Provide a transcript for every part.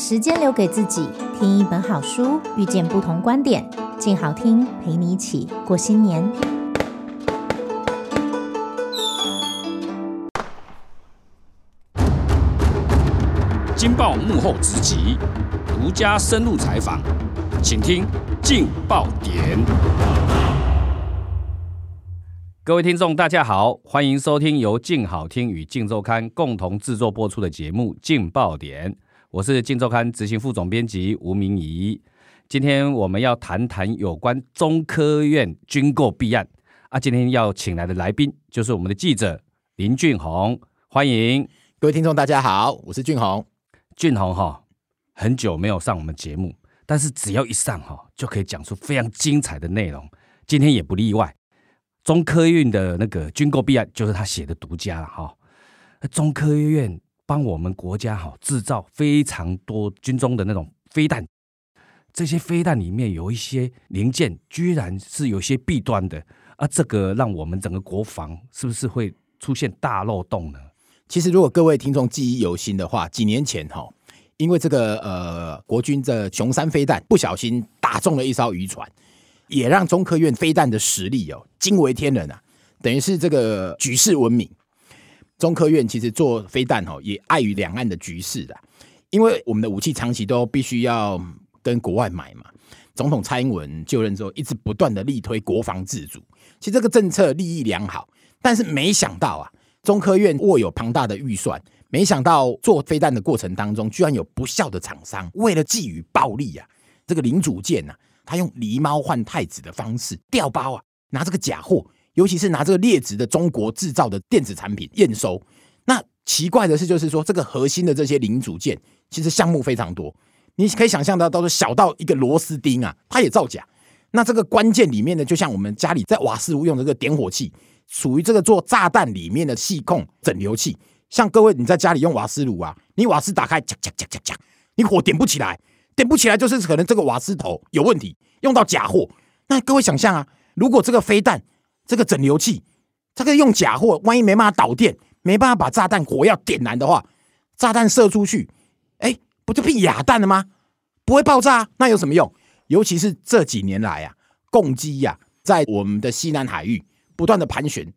时间留给自己，听一本好书，遇见不同观点，静好听陪你一起过新年。镜爆幕后直击，独家深入采访，请听镜爆点。各位听众，大家好，欢迎收听由静好听与静周刊共同制作播出的节目《镜爆点》。我是《镜周刊》执行副总编辑吴明仪，今天我们要谈谈有关中科院军购弊案啊。今天要请来的来宾就是我们的记者林俊宏，欢迎各位听众，大家好，我是俊宏。俊宏哈，很久没有上我们节目，但是只要一上哈，就可以讲出非常精彩的内容。今天也不例外，中科院的那个军购弊案就是他写的独家了哈。中科院。帮我们国家哈制造非常多军中的那种飞弹，这些飞弹里面有一些零件，居然是有些弊端的啊！这个让我们整个国防是不是会出现大漏洞呢？其实，如果各位听众记忆犹新的话，几年前哈，因为这个呃国军的雄三飞弹不小心打中了一艘渔船，也让中科院飞弹的实力哦惊为天人啊，等于是这个举世闻名。中科院其实做飞弹哦，也碍于两岸的局势的，因为我们的武器长期都必须要跟国外买嘛。总统蔡英文就任之后，一直不断的力推国防自主，其实这个政策利益良好，但是没想到啊，中科院握有庞大的预算，没想到做飞弹的过程当中，居然有不肖的厂商为了觊觎暴利啊，这个零组件呐、啊，他用狸猫换太子的方式调包啊，拿这个假货。尤其是拿这个劣质的中国制造的电子产品验收，那奇怪的是，就是说这个核心的这些零组件，其实项目非常多，你可以想象到，都是小到一个螺丝钉啊，它也造假。那这个关键里面呢，就像我们家里在瓦斯炉用的这个点火器，属于这个做炸弹里面的细控整流器。像各位你在家里用瓦斯炉啊，你瓦斯打开，啧啧啧啧啧，你火点不起来，点不起来就是可能这个瓦斯头有问题，用到假货。那各位想象啊，如果这个飞弹，这个整流器，这个用假货，万一没办法导电，没办法把炸弹火药点燃的话，炸弹射出去，哎，不就变哑弹了吗？不会爆炸，那有什么用？尤其是这几年来啊，共机呀、啊，在我们的西南海域不断的盘旋，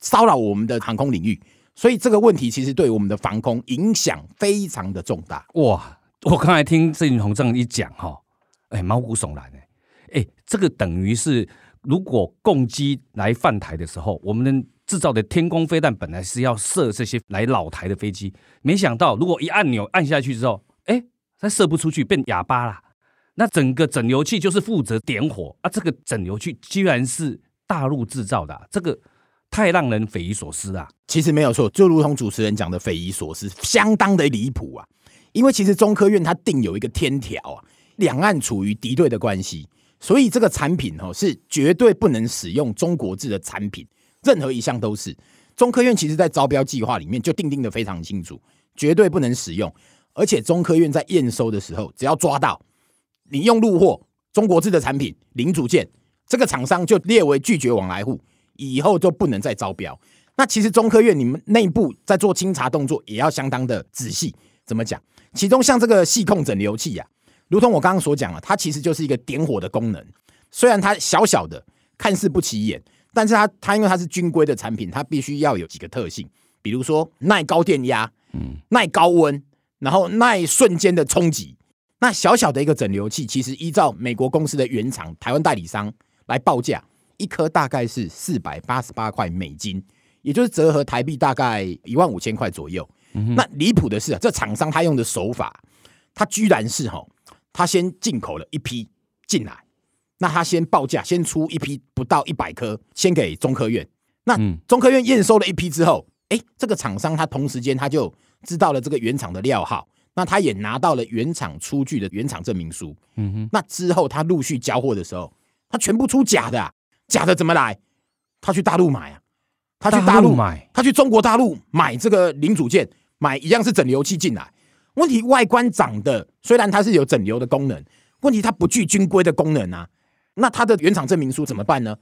骚扰我们的航空领域，所以这个问题其实对我们的防空影响非常的重大。哇，我刚才听郑俊宏这样一讲哈，哎，毛骨悚然哎，哎，这个等于是。如果共机来犯台的时候，我们制造的天宫飞弹本来是要射这些来老台的飞机，没想到如果一按钮按下去之后，哎，它射不出去，变哑巴了。那整个整流器就是负责点火啊，这个整流器居然是大陆制造的，这个太让人匪夷所思啊！其实没有错，就如同主持人讲的匪夷所思，相当的离谱啊！因为其实中科院它定有一个天条啊，两岸处于敌对的关系。所以这个产品哦，是绝对不能使用中国制的产品，任何一项都是。中科院其实在招标计划里面就定定的非常清楚，绝对不能使用。而且中科院在验收的时候，只要抓到你用路货中国制的产品零组件，这个厂商就列为拒绝往来户，以后就不能再招标。那其实中科院你们内部在做清查动作也要相当的仔细。怎么讲？其中像这个细控整流器呀、啊。如同我刚刚所讲了，它其实就是一个点火的功能。虽然它小小的，看似不起眼，但是它它因为它是军规的产品，它必须要有几个特性，比如说耐高电压，嗯，耐高温，然后耐瞬间的冲击。那小小的一个整流器，其实依照美国公司的原厂台湾代理商来报价，一颗大概是四百八十八块美金，也就是折合台币大概一万五千块左右。嗯、那离谱的是啊，这厂商他用的手法，他居然是哈。他先进口了一批进来，那他先报价，先出一批不到一百颗，先给中科院。那中科院验收了一批之后，哎、欸，这个厂商他同时间他就知道了这个原厂的料号，那他也拿到了原厂出具的原厂证明书。嗯哼，那之后他陆续交货的时候，他全部出假的，啊，假的怎么来？他去大陆买啊，他去大陆买，他去中国大陆买这个零组件，买一样是整流器进来。问题外观长得虽然它是有整流的功能，问题它不具军规的功能啊。那它的原厂证明书怎么办呢？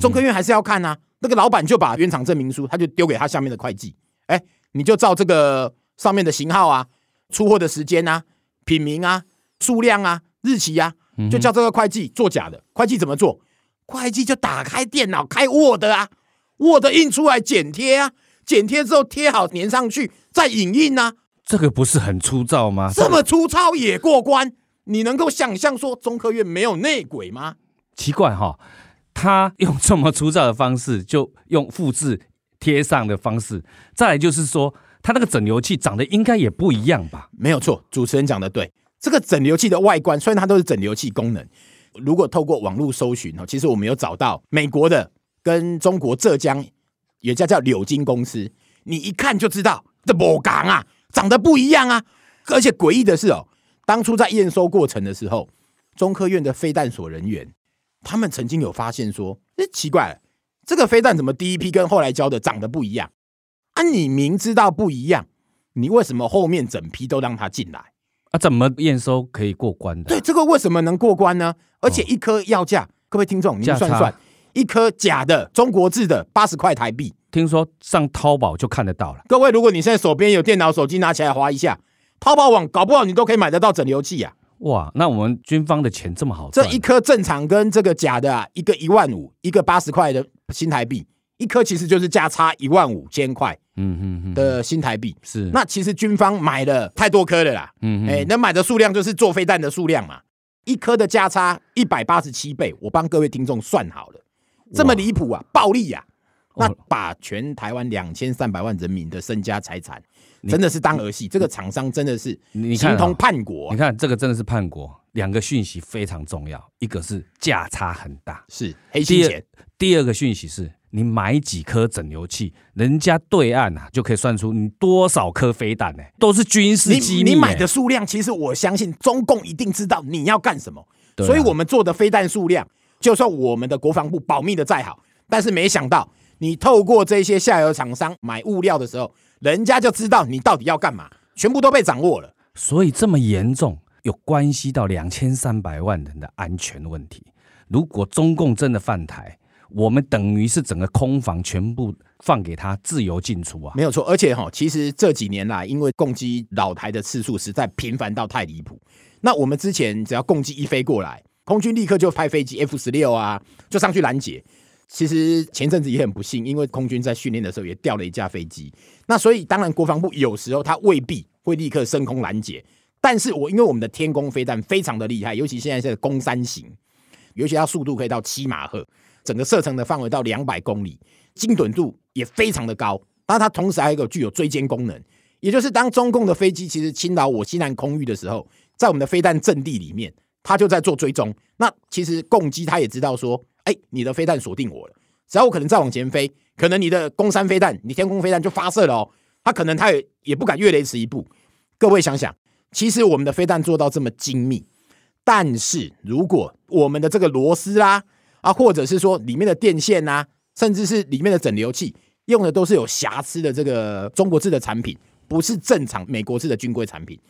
中科院还是要看啊。那个老板就把原厂证明书，他就丢给他下面的会计，哎，你就照这个上面的型号啊，出货的时间啊，品名啊、数量啊、日期啊，就叫这个会计做假的。会计怎么做？会计就打开电脑开 Word 啊，Word 印出来剪贴啊，剪贴之后贴好粘上去，再影印啊。这个不是很粗糙吗？这么粗糙也过关？你能够想象说中科院没有内鬼吗？奇怪哈，他用这么粗糙的方式，就用复制贴上的方式。再来就是说，他那个整流器长得应该也不一样吧？没有错，主持人讲的对。这个整流器的外观，虽然它都是整流器功能，如果透过网络搜寻哦，其实我们有找到美国的跟中国浙江有家叫柳金公司，你一看就知道这不港啊。长得不一样啊！而且诡异的是哦，当初在验收过程的时候，中科院的飞弹所人员，他们曾经有发现说：“哎，奇怪了，这个飞弹怎么第一批跟后来交的长得不一样？啊，你明知道不一样，你为什么后面整批都让他进来？啊，怎么验收可以过关的？对，这个为什么能过关呢？而且一颗要价，哦、各位听众，你算算，一颗假的中国制的八十块台币。”听说上淘宝就看得到了。各位，如果你现在手边有电脑、手机，拿起来划一下，淘宝网搞不好你都可以买得到整流器啊！哇，那我们军方的钱这么好赚？这一颗正常跟这个假的啊，一个一万五，一个八十块的新台币，一颗其实就是价差一万五千块，嗯嗯嗯的新台币。是，那其实军方买了太多颗了啦，嗯哎，能买的数量就是做飞弹的数量嘛，一颗的价差一百八十七倍，我帮各位听众算好了，这么离谱啊，暴利呀！那把全台湾两千三百万人民的身家财产，真的是当儿戏。这个厂商真的是形同叛国。你看这个真的是叛国。两个讯息非常重要，一个是价差很大，是黑心钱。第二个讯息是你买几颗整流器，人家对岸啊就可以算出你多少颗飞弹呢？都是军事机密。你买的数量，其实我相信中共一定知道你要干什么。所以我们做的飞弹数量，就算我们的国防部保密的再好，但是没想到。你透过这些下游厂商买物料的时候，人家就知道你到底要干嘛，全部都被掌握了。所以这么严重，有关系到两千三百万人的安全问题。如果中共真的犯台，我们等于是整个空防全部放给他自由进出啊！没有错，而且哈，其实这几年来，因为共机扰台的次数实在频繁到太离谱。那我们之前只要共机一飞过来，空军立刻就派飞机 F 十六啊，就上去拦截。其实前阵子也很不幸，因为空军在训练的时候也掉了一架飞机。那所以当然国防部有时候他未必会立刻升空拦截，但是我因为我们的天弓飞弹非常的厉害，尤其现在是攻三型，尤其它速度可以到七马赫，整个射程的范围到两百公里，精准度也非常的高。那它同时还有一个具有追歼功能，也就是当中共的飞机其实侵扰我西南空域的时候，在我们的飞弹阵地里面，它就在做追踪。那其实共机它也知道说。哎，你的飞弹锁定我了，只要我可能再往前飞，可能你的攻山飞弹，你天空飞弹就发射了哦。他可能他也也不敢越雷池一步。各位想想，其实我们的飞弹做到这么精密，但是如果我们的这个螺丝啦，啊，或者是说里面的电线呐，甚至是里面的整流器，用的都是有瑕疵的这个中国制的产品，不是正常美国制的军规产品，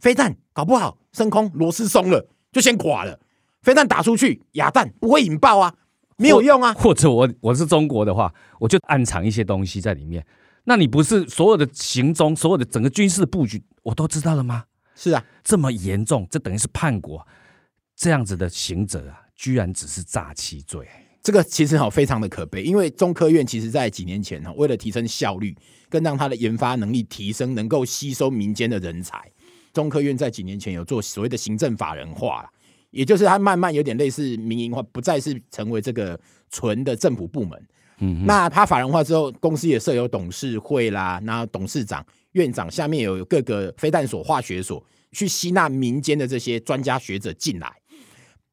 飞弹搞不好升空螺丝松了，就先垮了。飞弹打出去，哑弹不会引爆啊。没有用啊！或者我我是中国的话，我就暗藏一些东西在里面。那你不是所有的行踪、所有的整个军事布局，我都知道了吗？是啊，这么严重，这等于是叛国。这样子的行者啊，居然只是诈欺罪。这个其实好非常的可悲，因为中科院其实在几年前哈，为了提升效率，更让它的研发能力提升，能够吸收民间的人才，中科院在几年前有做所谓的行政法人化。也就是它慢慢有点类似民营化，不再是成为这个纯的政府部门。嗯，那它法人化之后，公司也设有董事会啦，然后董事长、院长下面有各个非弹所、化学所，去吸纳民间的这些专家学者进来。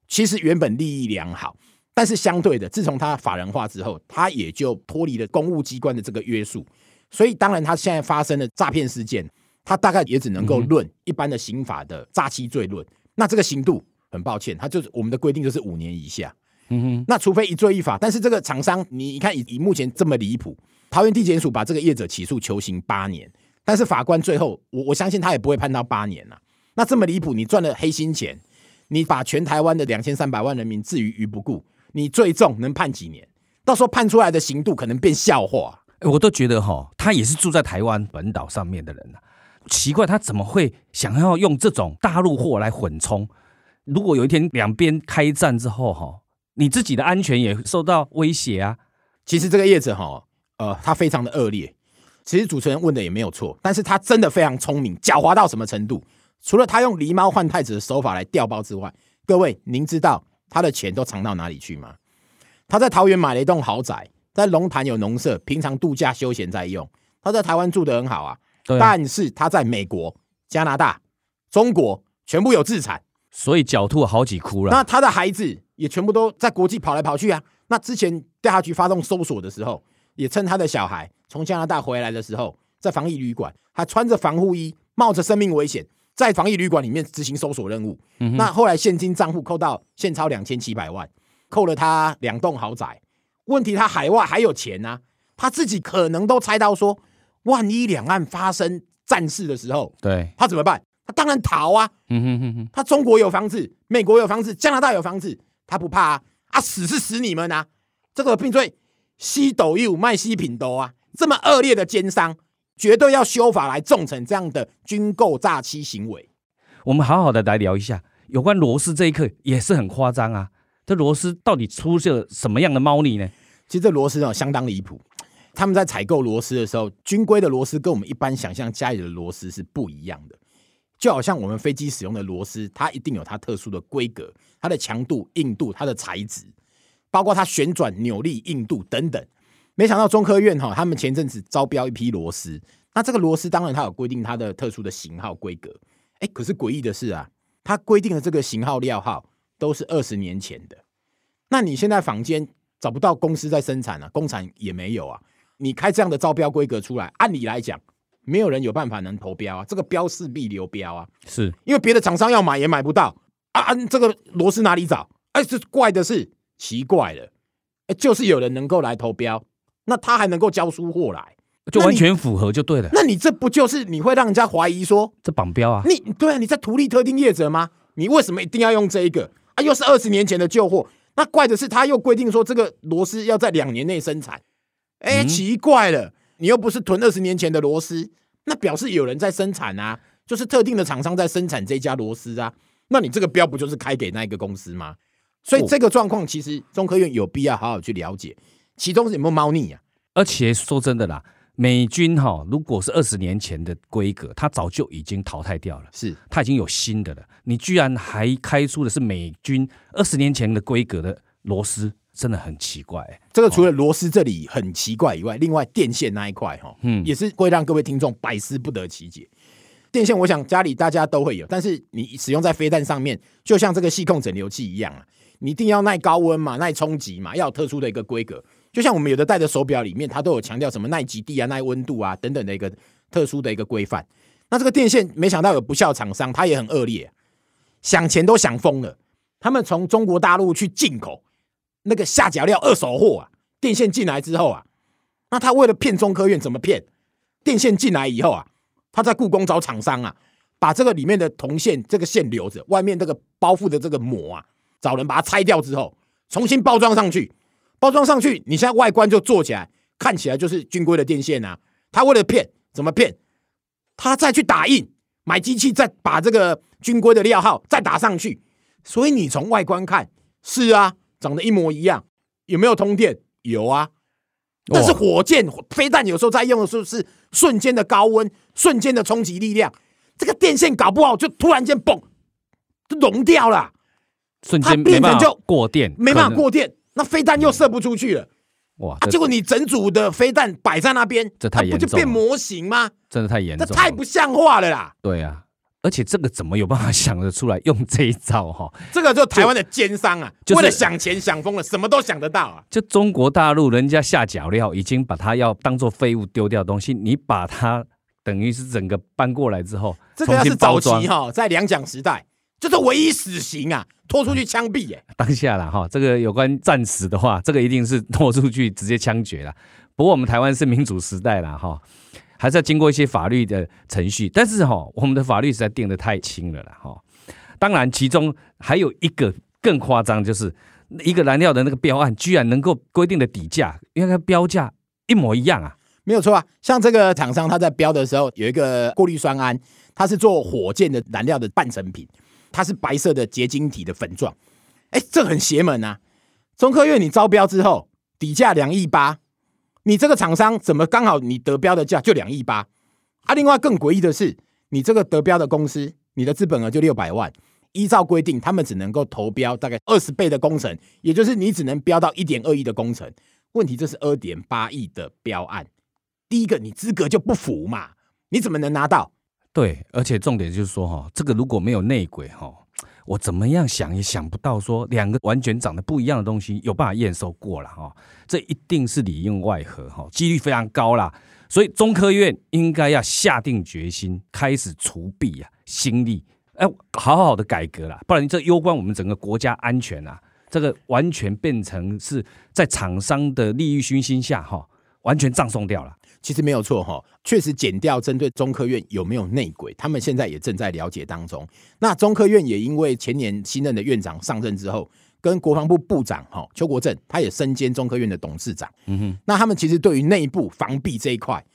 其实原本利益良好，但是相对的，自从它法人化之后，它也就脱离了公务机关的这个约束。所以当然，它现在发生的诈骗事件，它大概也只能够论一般的刑法的诈欺罪论。那这个刑度。很抱歉，他就是我们的规定就是五年以下。嗯哼，那除非一罪一罚，但是这个厂商，你看以以目前这么离谱，桃园地检署把这个业者起诉求刑八年，但是法官最后我我相信他也不会判到八年了。那这么离谱，你赚了黑心钱，你把全台湾的两千三百万人民置于于不顾，你最重能判几年？到时候判出来的刑度可能变笑话。我都觉得哈，他也是住在台湾本岛上面的人奇怪，他怎么会想要用这种大陆货来混充？如果有一天两边开战之后，哈，你自己的安全也受到威胁啊。其实这个叶子哈，呃，他非常的恶劣。其实主持人问的也没有错，但是他真的非常聪明，狡猾到什么程度？除了他用狸猫换太子的手法来调包之外，各位，您知道他的钱都藏到哪里去吗？他在桃园买了一栋豪宅，在龙潭有农舍，平常度假休闲在用。他在台湾住的很好啊，啊，但是他在美国、加拿大、中国全部有资产，所以狡兔好几窟了。那他的孩子也全部都在国际跑来跑去啊。那之前调查局发动搜索的时候，也趁他的小孩从加拿大回来的时候，在防疫旅馆，他穿着防护衣，冒着生命危险，在防疫旅馆里面执行搜索任务。嗯、那后来现金账户扣到现钞两千七百万，扣了他两栋豪宅。问题他海外还有钱啊，他自己可能都猜到说，万一两岸发生战事的时候，对他怎么办？他当然逃啊。嗯哼哼哼，他中国有房子，美国有房子，加拿大有房子，他不怕啊。啊，死是死你们啊！这个并罪西斗又卖西品斗啊，这么恶劣的奸商，绝对要修法来重惩这样的军购诈欺行为。我们好好的来聊一下有关螺丝这一刻，也是很夸张啊。这螺丝到底出现了什么样的猫腻呢？其实这螺丝啊，相当离谱。他们在采购螺丝的时候，军规的螺丝跟我们一般想象家里的螺丝是不一样的。就好像我们飞机使用的螺丝，它一定有它特殊的规格，它的强度、硬度、它的材质，包括它旋转扭力、硬度等等。没想到中科院哈，他们前阵子招标一批螺丝，那这个螺丝当然它有规定它的特殊的型号规格，哎，可是诡异的是啊，它规定的这个型号料号都是二十年前的。那你现在坊间找不到公司在生产啊，工厂也没有啊，你开这样的招标规格出来，按理来讲，没有人有办法能投标啊，这个标势必流标啊，是因为别的厂商要买也买不到啊，啊，这个螺丝哪里找？哎，这怪的是奇怪了，哎，就是有人能够来投标。那他还能够交出货来，就完全符合就对了。那你这不就是你会让人家怀疑说这绑标啊？你对啊，你在图利特定业者吗？你为什么一定要用这一个啊？又是二十年前的旧货，那怪的是他又规定说这个螺丝要在两年内生产。哎，奇怪了，你又不是囤二十年前的螺丝，那表示有人在生产啊，就是特定的厂商在生产这家螺丝啊。那你这个标不就是开给那一个公司吗？所以这个状况其实中科院有必要好好去了解。其中是有没有猫腻啊？而且说真的啦，美军哈，如果是二十年前的规格，它早就已经淘汰掉了。是，它已经有新的了。你居然还开出的是美军二十年前的规格的螺丝，真的很奇怪、欸。这个除了螺丝这里很奇怪以外，另外电线那一块哈，嗯，也是会让各位听众百思不得其解。电线，我想家里大家都会有，但是你使用在飞弹上面，就像这个细控整流器一样啊，你一定要耐高温嘛，耐冲击嘛，要有特殊的一个规格。就像我们有的戴的手表里面，它都有强调什么耐极地啊、耐温度啊等等的一个特殊的一个规范。那这个电线没想到有不肖厂商，他也很恶劣，想钱都想疯了。他们从中国大陆去进口那个下脚料二手货啊，电线进来之后啊，那他为了骗中科院怎么骗？电线进来以后啊，他在故宫找厂商啊，把这个里面的铜线这个线留着，外面这个包覆的这个膜啊，找人把它拆掉之后，重新包装上去。包装上去，你现在外观就做起来，看起来就是军规的电线啊。他为了骗，怎么骗？他再去打印，买机器再把这个军规的料号再打上去。所以你从外观看，是啊，长得一模一样。有没有通电？有啊。但是火箭、飞弹有时候在用的时候是瞬间的高温、瞬间的冲击力量，这个电线搞不好就突然间嘣，就融掉了，瞬间没办法过电，没办法过电。那飞弹又射不出去了，哇！啊、结果你整组的飞弹摆在那边，这太严重了，不就变模型吗？真的太严重，这太不像话了啦！对啊，而且这个怎么有办法想得出来用这一招哈？这个就台湾的奸商啊，就为了想钱想疯了，什么都想得到啊！就中国大陆人家下脚料，已经把它要当做废物丢掉的东西，你把它等于是整个搬过来之后，这个要是早期哈，在两蒋时代。这是唯一死刑啊！拖出去枪毙耶！当下了哈，这个有关战死的话，这个一定是拖出去直接枪决了。不过我们台湾是民主时代了哈，还是要经过一些法律的程序。但是哈，我们的法律实在定得太轻了了哈。当然，其中还有一个更夸张，就是一个燃料的那个标案，居然能够规定的底价，因为它标价一模一样啊！没有错啊。像这个厂商，他在标的时候有一个过滤酸銨，它是做火箭的燃料的半成品，它是白色的结晶体的粉状。哎，这很邪门啊！中科院你招标之后，底价两亿八，你这个厂商怎么刚好你得标的价就两亿八？啊，另外更诡异的是，你这个得标的公司，你的资本额就六百万，依照规定，他们只能够投标大概二十倍的工程，也就是你只能标到一点二亿的工程。问题这是二点八亿的标案，第一个你资格就不符嘛，你怎么能拿到？对，而且重点就是说哈，这个如果没有内鬼哈，我怎么样想也想不到说两个完全长得不一样的东西有办法验收过了哈，这一定是里应外合哈，几率非常高啦。所以中科院应该要下定决心，开始除弊啊，心力，哎，好好的改革啦，不然这攸关我们整个国家安全啊，这个完全变成是在厂商的利益熏心下哈，完全葬送掉了。其实没有错哈，确实减掉针对中科院有没有内鬼，他们现在也正在了解当中。那中科院也因为前年新任的院长上任之后。跟国防部部长哈邱国正，他也身兼中科院的董事长。嗯哼，那他们其实对于内部防弊这一块，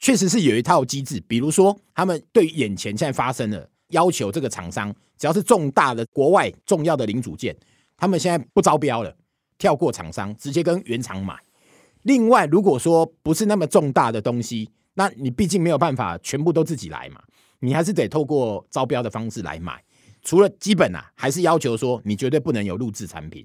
确实是有一套机制。比如说，他们对于眼前现在发生的要求，这个厂商只要是重大的国外重要的零组件，他们现在不招标了，跳过厂商，直接跟原厂买。另外，如果说不是那么重大的东西，那你毕竟没有办法全部都自己来嘛，你还是得透过招标的方式来买。除了基本啊，还是要求说你绝对不能有录制产品。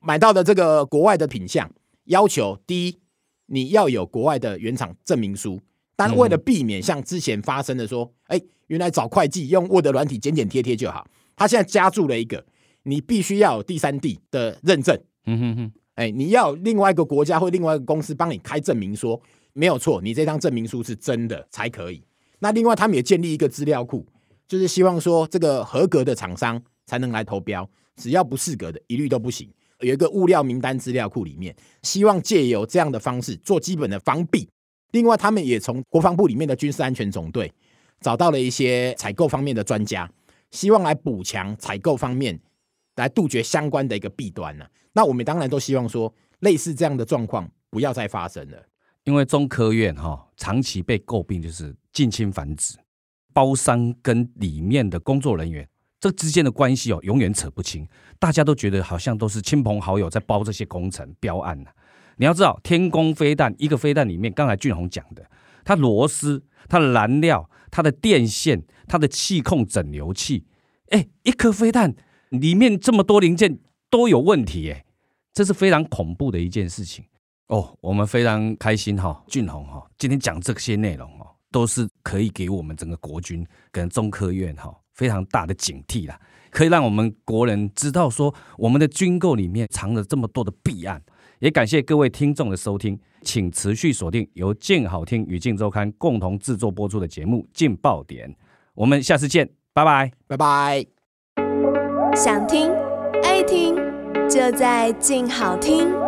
买到的这个国外的品相，要求第一，你要有国外的原厂证明书。但为了避免像之前发生的说，哎，原来找会计用 Word 软体剪剪贴贴就好，他现在加注了一个，你必须要有第三地的认证。嗯哼哼，哎，你要另外一个国家或另外一个公司帮你开证明说没有错，你这张证明书是真的才可以。那另外他们也建立一个资料库。就是希望说，这个合格的厂商才能来投标，只要不适格的，一律都不行。有一个物料名单资料库里面，希望借由这样的方式做基本的防弊。另外，他们也从国防部里面的军事安全总队找到了一些采购方面的专家，希望来补强采购方面，来杜绝相关的一个弊端呢。那我们当然都希望说，类似这样的状况不要再发生了。因为中科院哈长期被诟病就是近亲繁殖。包商跟里面的工作人员，这之间的关系哦，永远扯不清。大家都觉得好像都是亲朋好友在包这些工程标案呢。你要知道，天宫飞弹一个飞弹里面，刚才俊宏讲的，它螺丝、它的燃料、它的电线、它的气控整流器，哎，一颗飞弹里面这么多零件都有问题，哎，这是非常恐怖的一件事情哦。我们非常开心哈，俊宏哈，今天讲这些内容哦。都是可以给我们整个国军跟中科院哈非常大的警惕啦，可以让我们国人知道说我们的军购里面藏了这么多的弊案。也感谢各位听众的收听，请持续锁定由镜好听与镜周刊共同制作播出的节目《镜爆点》，我们下次见，拜拜，拜拜。想听爱听，就在静好听。